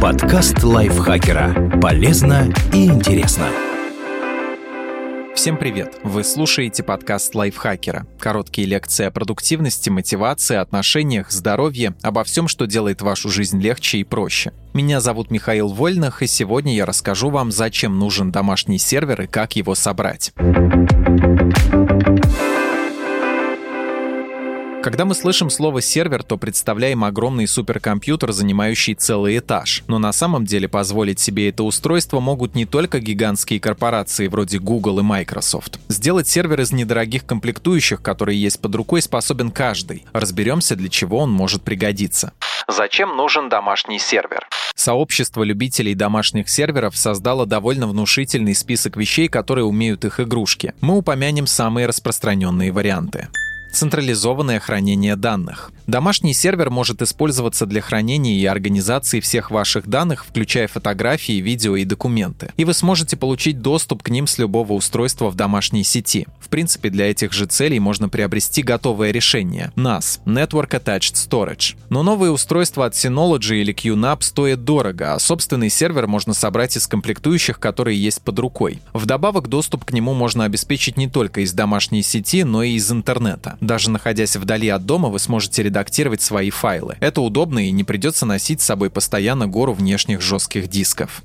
Подкаст лайфхакера. Полезно и интересно. Всем привет! Вы слушаете подкаст лайфхакера. Короткие лекции о продуктивности, мотивации, отношениях, здоровье, обо всем, что делает вашу жизнь легче и проще. Меня зовут Михаил Вольных, и сегодня я расскажу вам, зачем нужен домашний сервер и как его собрать. Когда мы слышим слово «сервер», то представляем огромный суперкомпьютер, занимающий целый этаж. Но на самом деле позволить себе это устройство могут не только гигантские корпорации вроде Google и Microsoft. Сделать сервер из недорогих комплектующих, которые есть под рукой, способен каждый. Разберемся, для чего он может пригодиться. Зачем нужен домашний сервер? Сообщество любителей домашних серверов создало довольно внушительный список вещей, которые умеют их игрушки. Мы упомянем самые распространенные варианты. Централизованное хранение данных. Домашний сервер может использоваться для хранения и организации всех ваших данных, включая фотографии, видео и документы. И вы сможете получить доступ к ним с любого устройства в домашней сети. Принципе, для этих же целей можно приобрести готовое решение – NAS – Network Attached Storage. Но новые устройства от Synology или QNAP стоят дорого, а собственный сервер можно собрать из комплектующих, которые есть под рукой. Вдобавок, доступ к нему можно обеспечить не только из домашней сети, но и из интернета. Даже находясь вдали от дома, вы сможете редактировать свои файлы. Это удобно и не придется носить с собой постоянно гору внешних жестких дисков.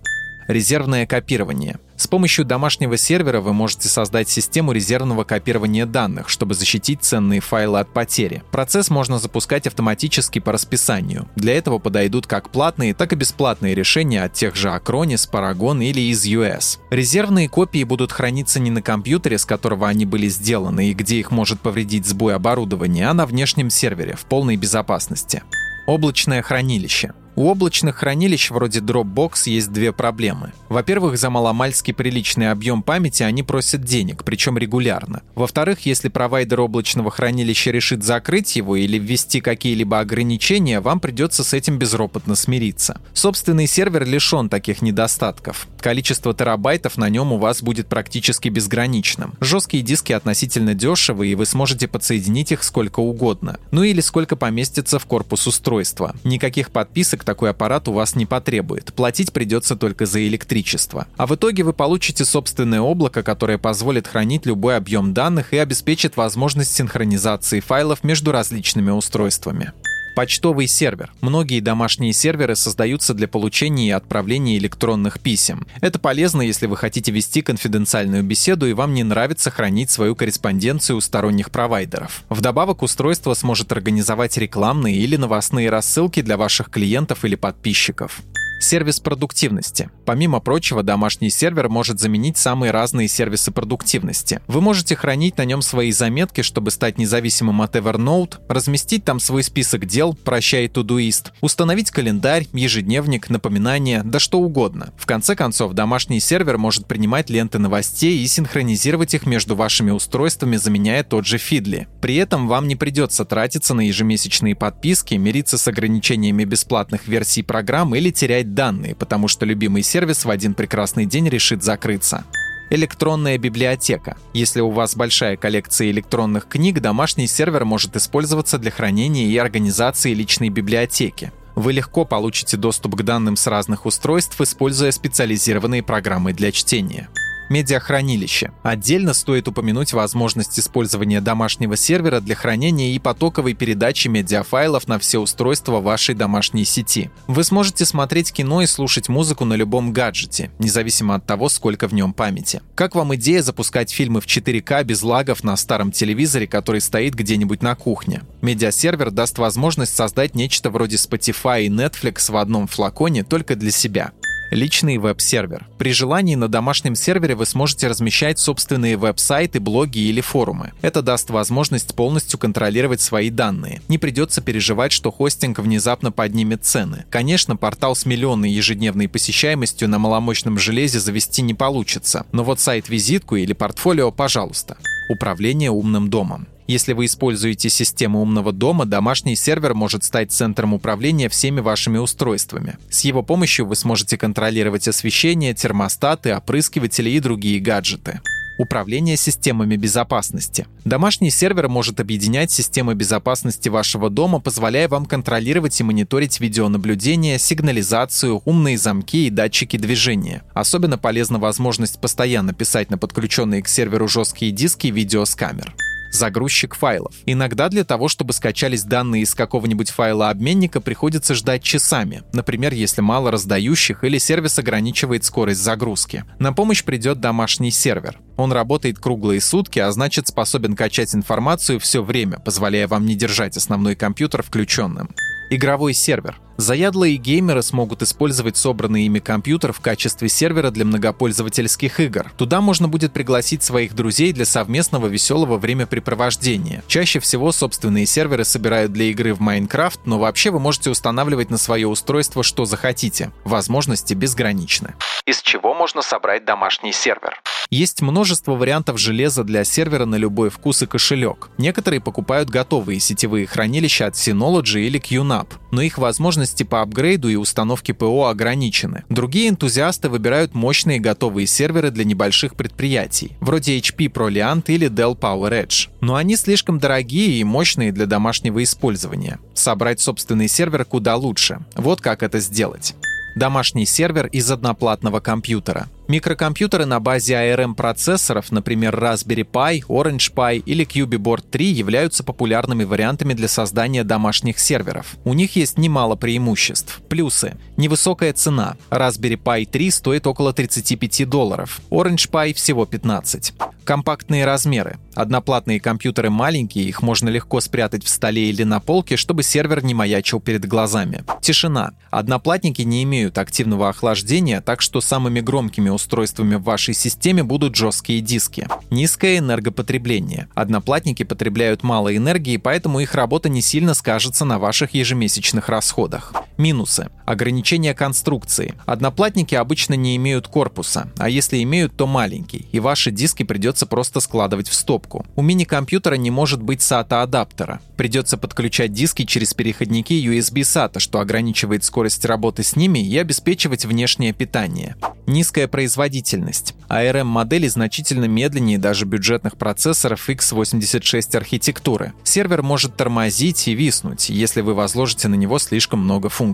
Резервное копирование. С помощью домашнего сервера вы можете создать систему резервного копирования данных, чтобы защитить ценные файлы от потери. Процесс можно запускать автоматически по расписанию. Для этого подойдут как платные, так и бесплатные решения от тех же Acronis, Paragon или из US. Резервные копии будут храниться не на компьютере, с которого они были сделаны и где их может повредить сбой оборудования, а на внешнем сервере в полной безопасности. Облачное хранилище. У облачных хранилищ вроде Dropbox есть две проблемы. Во-первых, за маломальски приличный объем памяти они просят денег, причем регулярно. Во-вторых, если провайдер облачного хранилища решит закрыть его или ввести какие-либо ограничения, вам придется с этим безропотно смириться. Собственный сервер лишен таких недостатков. Количество терабайтов на нем у вас будет практически безграничным. Жесткие диски относительно дешевые, и вы сможете подсоединить их сколько угодно. Ну или сколько поместится в корпус устройства. Никаких подписок такой аппарат у вас не потребует. Платить придется только за электричество. А в итоге вы получите собственное облако, которое позволит хранить любой объем данных и обеспечит возможность синхронизации файлов между различными устройствами. Почтовый сервер. Многие домашние серверы создаются для получения и отправления электронных писем. Это полезно, если вы хотите вести конфиденциальную беседу и вам не нравится хранить свою корреспонденцию у сторонних провайдеров. Вдобавок, устройство сможет организовать рекламные или новостные рассылки для ваших клиентов или подписчиков. Сервис продуктивности. Помимо прочего, домашний сервер может заменить самые разные сервисы продуктивности. Вы можете хранить на нем свои заметки, чтобы стать независимым от Evernote, разместить там свой список дел, прощай Todoist, установить календарь, ежедневник, напоминания, да что угодно. В конце концов, домашний сервер может принимать ленты новостей и синхронизировать их между вашими устройствами, заменяя тот же Feedly. При этом вам не придется тратиться на ежемесячные подписки, мириться с ограничениями бесплатных версий программ или терять терять данные, потому что любимый сервис в один прекрасный день решит закрыться. Электронная библиотека. Если у вас большая коллекция электронных книг, домашний сервер может использоваться для хранения и организации личной библиотеки. Вы легко получите доступ к данным с разных устройств, используя специализированные программы для чтения. Медиахранилище. Отдельно стоит упомянуть возможность использования домашнего сервера для хранения и потоковой передачи медиафайлов на все устройства вашей домашней сети. Вы сможете смотреть кино и слушать музыку на любом гаджете, независимо от того, сколько в нем памяти. Как вам идея запускать фильмы в 4К без лагов на старом телевизоре, который стоит где-нибудь на кухне? Медиасервер даст возможность создать нечто вроде Spotify и Netflix в одном флаконе только для себя. Личный веб-сервер. При желании на домашнем сервере вы сможете размещать собственные веб-сайты, блоги или форумы. Это даст возможность полностью контролировать свои данные. Не придется переживать, что хостинг внезапно поднимет цены. Конечно, портал с миллионной ежедневной посещаемостью на маломощном железе завести не получится, но вот сайт-визитку или портфолио, пожалуйста. Управление умным домом. Если вы используете систему умного дома, домашний сервер может стать центром управления всеми вашими устройствами. С его помощью вы сможете контролировать освещение, термостаты, опрыскиватели и другие гаджеты. Управление системами безопасности. Домашний сервер может объединять системы безопасности вашего дома, позволяя вам контролировать и мониторить видеонаблюдение, сигнализацию, умные замки и датчики движения. Особенно полезна возможность постоянно писать на подключенные к серверу жесткие диски видео с камер загрузчик файлов. Иногда для того, чтобы скачались данные из какого-нибудь файла обменника, приходится ждать часами. Например, если мало раздающих или сервис ограничивает скорость загрузки. На помощь придет домашний сервер. Он работает круглые сутки, а значит способен качать информацию все время, позволяя вам не держать основной компьютер включенным. Игровой сервер. Заядлые геймеры смогут использовать собранный ими компьютер в качестве сервера для многопользовательских игр. Туда можно будет пригласить своих друзей для совместного веселого времяпрепровождения. Чаще всего собственные серверы собирают для игры в Майнкрафт, но вообще вы можете устанавливать на свое устройство что захотите. Возможности безграничны. Из чего можно собрать домашний сервер? Есть множество вариантов железа для сервера на любой вкус и кошелек. Некоторые покупают готовые сетевые хранилища от Synology или QNAP, но их возможности по апгрейду и установке ПО ограничены. Другие энтузиасты выбирают мощные готовые серверы для небольших предприятий, вроде HP ProLiant или Dell PowerEdge. Но они слишком дорогие и мощные для домашнего использования. Собрать собственный сервер куда лучше. Вот как это сделать домашний сервер из одноплатного компьютера. Микрокомпьютеры на базе ARM-процессоров, например, Raspberry Pi, Orange Pi или QB 3, являются популярными вариантами для создания домашних серверов. У них есть немало преимуществ. Плюсы. Невысокая цена. Raspberry Pi 3 стоит около 35 долларов. Orange Pi всего 15. Компактные размеры. Одноплатные компьютеры маленькие, их можно легко спрятать в столе или на полке, чтобы сервер не маячил перед глазами. Тишина. Одноплатники не имеют активного охлаждения, так что самыми громкими устройствами в вашей системе будут жесткие диски. Низкое энергопотребление. Одноплатники потребляют мало энергии, поэтому их работа не сильно скажется на ваших ежемесячных расходах. Минусы. Ограничение конструкции. Одноплатники обычно не имеют корпуса, а если имеют, то маленький, и ваши диски придется просто складывать в стопку. У мини-компьютера не может быть SATA-адаптера. Придется подключать диски через переходники USB SATA, что ограничивает скорость работы с ними и обеспечивать внешнее питание. Низкая производительность. ARM-модели значительно медленнее даже бюджетных процессоров x86 архитектуры. Сервер может тормозить и виснуть, если вы возложите на него слишком много функций.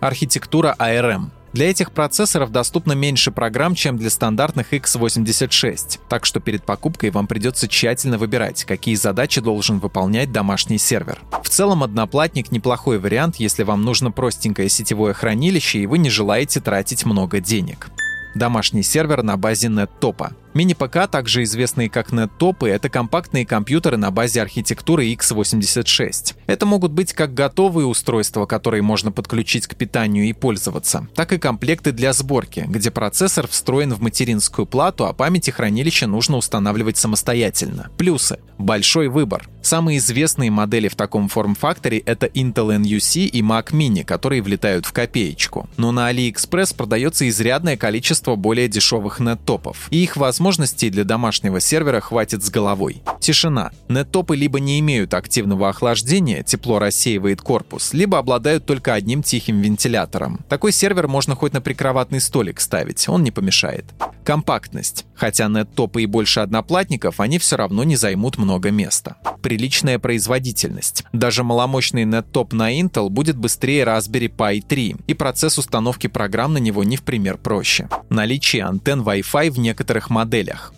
Архитектура ARM. Для этих процессоров доступно меньше программ, чем для стандартных x86, так что перед покупкой вам придется тщательно выбирать, какие задачи должен выполнять домашний сервер. В целом одноплатник неплохой вариант, если вам нужно простенькое сетевое хранилище и вы не желаете тратить много денег домашний сервер на базе NetTop. Мини-ПК, также известные как NetTopы, это компактные компьютеры на базе архитектуры x86. Это могут быть как готовые устройства, которые можно подключить к питанию и пользоваться, так и комплекты для сборки, где процессор встроен в материнскую плату, а память и хранилище нужно устанавливать самостоятельно. Плюсы. Большой выбор. Самые известные модели в таком форм-факторе — это Intel NUC и Mac Mini, которые влетают в копеечку. Но на AliExpress продается изрядное количество более дешевых неттопов, и их возможностей для домашнего сервера хватит с головой. Тишина. Неттопы либо не имеют активного охлаждения, тепло рассеивает корпус, либо обладают только одним тихим вентилятором. Такой сервер можно хоть на прикроватный столик ставить, он не помешает. Компактность. Хотя неттопы и больше одноплатников, они все равно не займут много места приличная производительность. Даже маломощный NetTop на Intel будет быстрее Raspberry Pi 3, и процесс установки программ на него не в пример проще. Наличие антенн Wi-Fi в некоторых моделях.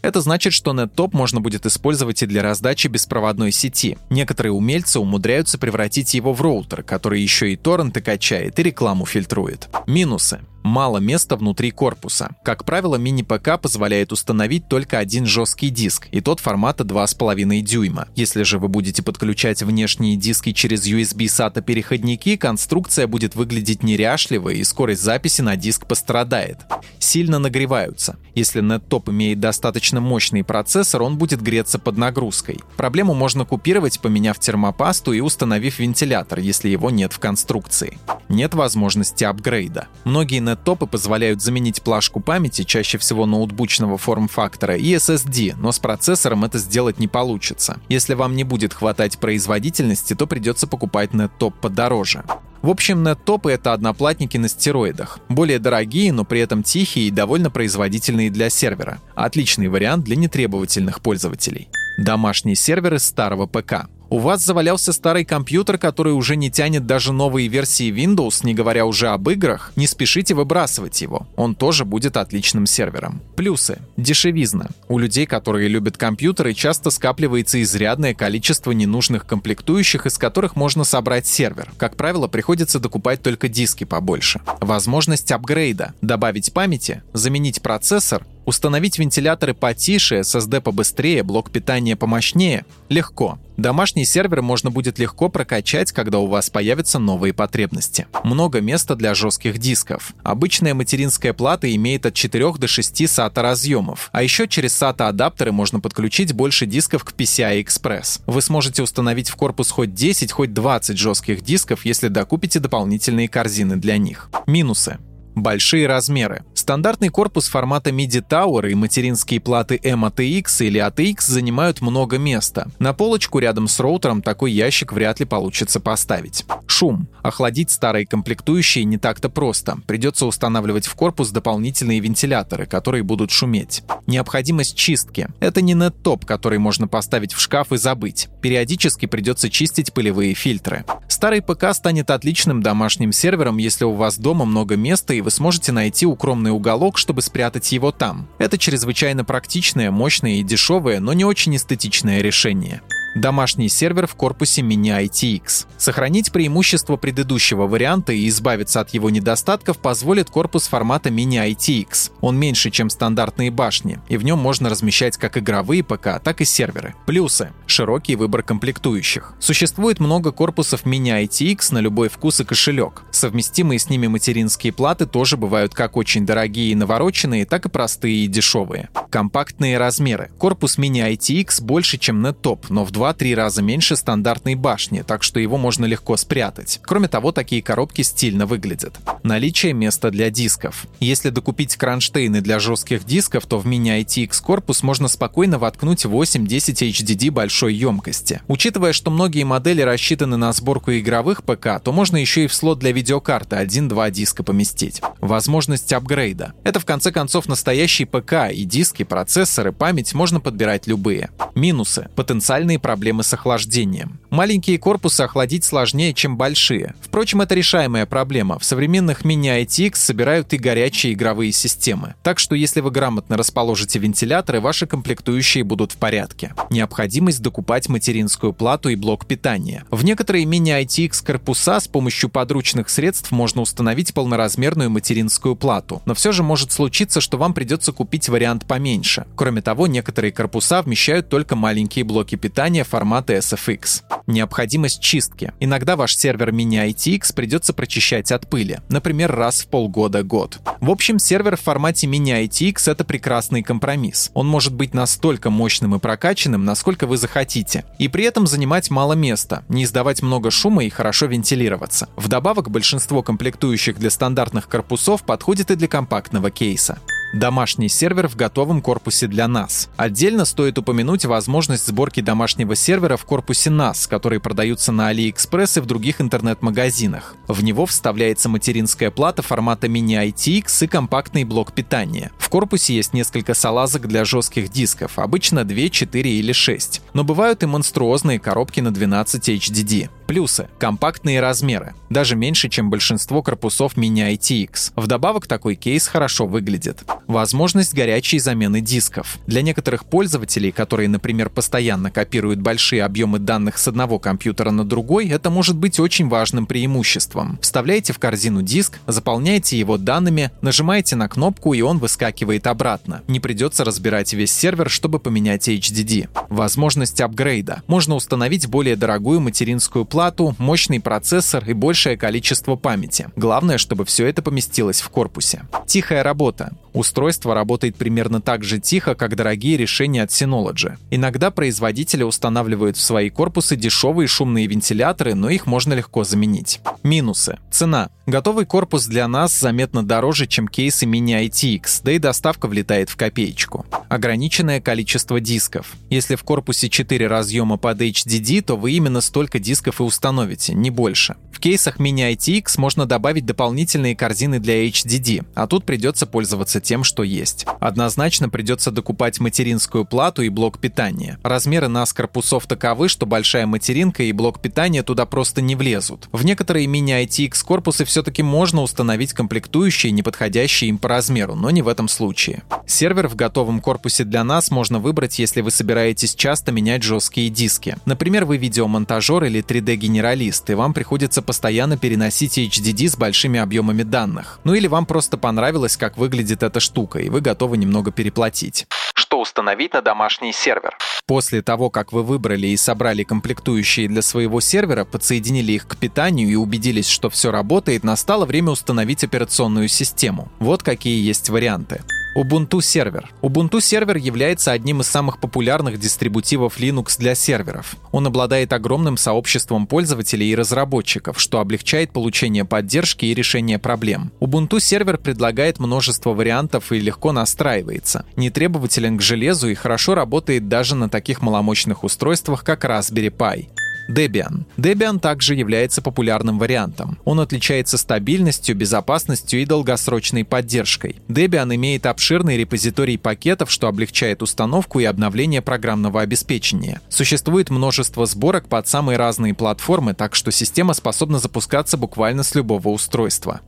Это значит, что NetTop можно будет использовать и для раздачи беспроводной сети. Некоторые умельцы умудряются превратить его в роутер, который еще и торренты качает и рекламу фильтрует. Минусы. Мало места внутри корпуса. Как правило, мини-ПК позволяет установить только один жесткий диск, и тот формата 2,5 дюйма. Если же вы будете подключать внешние диски через USB SATA переходники, конструкция будет выглядеть неряшливо и скорость записи на диск пострадает. Сильно нагреваются. Если NetTop имеет достаточно мощный процессор, он будет греться под нагрузкой. Проблему можно купировать, поменяв термопасту и установив вентилятор, если его нет в конструкции. Нет возможности апгрейда. Многие NetTopы позволяют заменить плашку памяти, чаще всего ноутбучного форм-фактора, и SSD, но с процессором это сделать не получится. Если вам не будет хватать производительности, то придется покупать NetTop подороже. В общем, неттопы — это одноплатники на стероидах. Более дорогие, но при этом тихие и довольно производительные для сервера. Отличный вариант для нетребовательных пользователей. Домашние серверы старого ПК. У вас завалялся старый компьютер, который уже не тянет даже новые версии Windows, не говоря уже об играх, не спешите выбрасывать его. Он тоже будет отличным сервером. Плюсы. Дешевизна. У людей, которые любят компьютеры, часто скапливается изрядное количество ненужных комплектующих, из которых можно собрать сервер. Как правило, приходится докупать только диски побольше. Возможность апгрейда. Добавить памяти, заменить процессор, Установить вентиляторы потише, SSD побыстрее, блок питания помощнее – легко. Домашний сервер можно будет легко прокачать, когда у вас появятся новые потребности. Много места для жестких дисков. Обычная материнская плата имеет от 4 до 6 SATA разъемов, а еще через SATA адаптеры можно подключить больше дисков к PCI Express. Вы сможете установить в корпус хоть 10, хоть 20 жестких дисков, если докупите дополнительные корзины для них. Минусы. Большие размеры. Стандартный корпус формата MIDI Tower и материнские платы M-ATX или ATX занимают много места. На полочку рядом с роутером такой ящик вряд ли получится поставить. Шум. Охладить старые комплектующие не так-то просто. Придется устанавливать в корпус дополнительные вентиляторы, которые будут шуметь. Необходимость чистки. Это не нет-топ, который можно поставить в шкаф и забыть. Периодически придется чистить пылевые фильтры. Старый ПК станет отличным домашним сервером, если у вас дома много места и вы сможете найти укромный уголок, чтобы спрятать его там. Это чрезвычайно практичное, мощное и дешевое, но не очень эстетичное решение. Домашний сервер в корпусе Mini ITX. Сохранить преимущество предыдущего варианта и избавиться от его недостатков позволит корпус формата Mini ITX. Он меньше, чем стандартные башни, и в нем можно размещать как игровые ПК, так и серверы. Плюсы. Широкий выбор комплектующих. Существует много корпусов Mini ITX на любой вкус и кошелек. Совместимые с ними материнские платы тоже бывают как очень дорогие и навороченные, так и простые и дешевые. Компактные размеры. Корпус Mini ITX больше, чем NetTop, но в 2-3 раза меньше стандартной башни, так что его можно легко спрятать. Кроме того, такие коробки стильно выглядят. Наличие места для дисков. Если докупить кронштейны для жестких дисков, то в Mini ITX корпус можно спокойно воткнуть 8-10 HDD большой емкости. Учитывая, что многие модели рассчитаны на сборку игровых ПК, то можно еще и в слот для видеокарты 1-2 диска поместить. Возможность апгрейда. Это в конце концов настоящий ПК, и диски, процессоры, память можно подбирать любые. Минусы. Потенциальные проблемы с охлаждением. Маленькие корпусы охладить сложнее, чем большие. Впрочем, это решаемая проблема. В современных мини-ITX собирают и горячие игровые системы. Так что если вы грамотно расположите вентиляторы, ваши комплектующие будут в порядке. Необходимость докупать материнскую плату и блок питания. В некоторые мини-ITX корпуса с помощью подручных средств можно установить полноразмерную материнскую плату. Но все же может случиться, что вам придется купить вариант поменьше. Кроме того, некоторые корпуса вмещают только маленькие блоки питания решения формата SFX. Необходимость чистки. Иногда ваш сервер Mini ITX придется прочищать от пыли, например, раз в полгода-год. В общем, сервер в формате Mini ITX — это прекрасный компромисс. Он может быть настолько мощным и прокачанным, насколько вы захотите, и при этом занимать мало места, не издавать много шума и хорошо вентилироваться. Вдобавок, большинство комплектующих для стандартных корпусов подходит и для компактного кейса. Домашний сервер в готовом корпусе для NAS. Отдельно стоит упомянуть возможность сборки домашнего сервера в корпусе NAS, которые продаются на AliExpress и в других интернет-магазинах. В него вставляется материнская плата формата Mini ITX и компактный блок питания. В корпусе есть несколько салазок для жестких дисков, обычно 2, 4 или 6. Но бывают и монструозные коробки на 12 HDD. Плюсы. Компактные размеры. Даже меньше, чем большинство корпусов Mini ITX. Вдобавок такой кейс хорошо выглядит. Возможность горячей замены дисков. Для некоторых пользователей, которые, например, постоянно копируют большие объемы данных с одного компьютера на другой, это может быть очень важным преимуществом. Вставляете в корзину диск, заполняете его данными, нажимаете на кнопку и он выскакивает обратно. Не придется разбирать весь сервер, чтобы поменять HDD. Возможность апгрейда. Можно установить более дорогую материнскую плату плату, мощный процессор и большее количество памяти. Главное, чтобы все это поместилось в корпусе. Тихая работа. Устройство работает примерно так же тихо, как дорогие решения от Synology. Иногда производители устанавливают в свои корпусы дешевые шумные вентиляторы, но их можно легко заменить. Минусы. Цена. Готовый корпус для нас заметно дороже, чем кейсы Mini ITX, да и доставка влетает в копеечку. Ограниченное количество дисков. Если в корпусе 4 разъема под HDD, то вы именно столько дисков и установите, не больше. В кейсах Mini ITX можно добавить дополнительные корзины для HDD, а тут придется пользоваться тем, что есть. Однозначно придется докупать материнскую плату и блок питания. Размеры NAS корпусов таковы, что большая материнка и блок питания туда просто не влезут. В некоторые Mini ITX корпусы все-таки можно установить комплектующие, не подходящие им по размеру, но не в этом случае. Сервер в готовом корпусе для нас можно выбрать, если вы собираетесь часто менять жесткие диски. Например, вы видеомонтажер или 3D-генералист, и вам приходится постоянно переносить HDD с большими объемами данных. Ну или вам просто понравилось, как выглядит эта штука, и вы готовы немного переплатить что установить на домашний сервер. После того, как вы выбрали и собрали комплектующие для своего сервера, подсоединили их к питанию и убедились, что все работает, настало время установить операционную систему. Вот какие есть варианты. Ubuntu сервер. Ubuntu сервер является одним из самых популярных дистрибутивов Linux для серверов. Он обладает огромным сообществом пользователей и разработчиков, что облегчает получение поддержки и решение проблем. Ubuntu сервер предлагает множество вариантов и легко настраивается, не требователен к железу и хорошо работает даже на таких маломощных устройствах, как Raspberry Pi. Debian. Debian также является популярным вариантом. Он отличается стабильностью, безопасностью и долгосрочной поддержкой. Debian имеет обширный репозиторий пакетов, что облегчает установку и обновление программного обеспечения. Существует множество сборок под самые разные платформы, так что система способна запускаться буквально с любого устройства.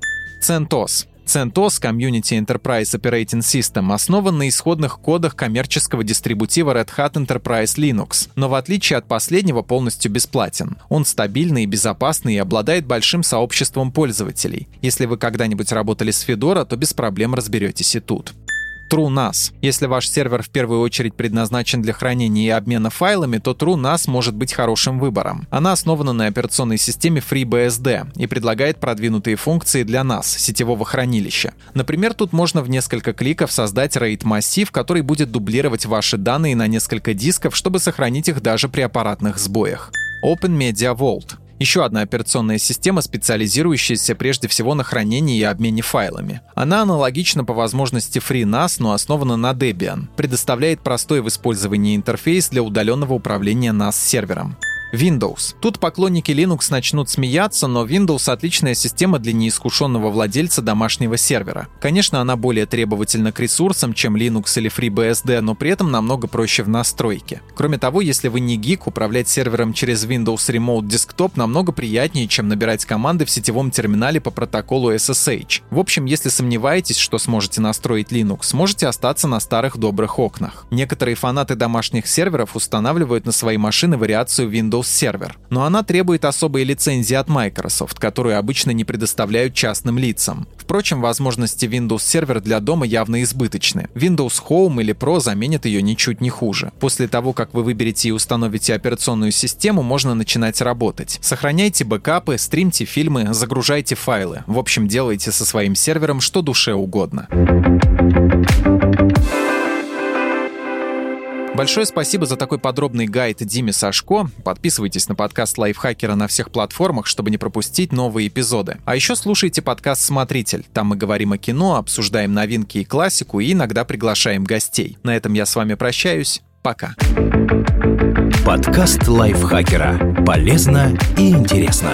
CentOS. CentOS Community Enterprise Operating System основан на исходных кодах коммерческого дистрибутива Red Hat Enterprise Linux, но в отличие от последнего полностью бесплатен. Он стабильный и безопасный и обладает большим сообществом пользователей. Если вы когда-нибудь работали с Fedora, то без проблем разберетесь и тут. TrueNAS. Если ваш сервер в первую очередь предназначен для хранения и обмена файлами, то TrueNAS может быть хорошим выбором. Она основана на операционной системе FreeBSD и предлагает продвинутые функции для NAS, сетевого хранилища. Например, тут можно в несколько кликов создать RAID-массив, который будет дублировать ваши данные на несколько дисков, чтобы сохранить их даже при аппаратных сбоях. Open Media Vault еще одна операционная система, специализирующаяся прежде всего на хранении и обмене файлами. Она аналогична по возможности FreeNAS, но основана на Debian. Предоставляет простой в использовании интерфейс для удаленного управления NAS-сервером. Windows. Тут поклонники Linux начнут смеяться, но Windows отличная система для неискушенного владельца домашнего сервера. Конечно, она более требовательна к ресурсам, чем Linux или FreeBSD, но при этом намного проще в настройке. Кроме того, если вы не гик, управлять сервером через Windows Remote Desktop намного приятнее, чем набирать команды в сетевом терминале по протоколу SSH. В общем, если сомневаетесь, что сможете настроить Linux, можете остаться на старых добрых окнах. Некоторые фанаты домашних серверов устанавливают на свои машины вариацию Windows Windows Server, но она требует особой лицензии от Microsoft, которую обычно не предоставляют частным лицам. Впрочем, возможности Windows Server для дома явно избыточны. Windows Home или Pro заменят ее ничуть не хуже. После того, как вы выберете и установите операционную систему, можно начинать работать. Сохраняйте бэкапы, стримьте фильмы, загружайте файлы. В общем, делайте со своим сервером что душе угодно. Большое спасибо за такой подробный гайд Диме Сашко. Подписывайтесь на подкаст Лайфхакера на всех платформах, чтобы не пропустить новые эпизоды. А еще слушайте подкаст «Смотритель». Там мы говорим о кино, обсуждаем новинки и классику и иногда приглашаем гостей. На этом я с вами прощаюсь. Пока. Подкаст Лайфхакера. Полезно и интересно.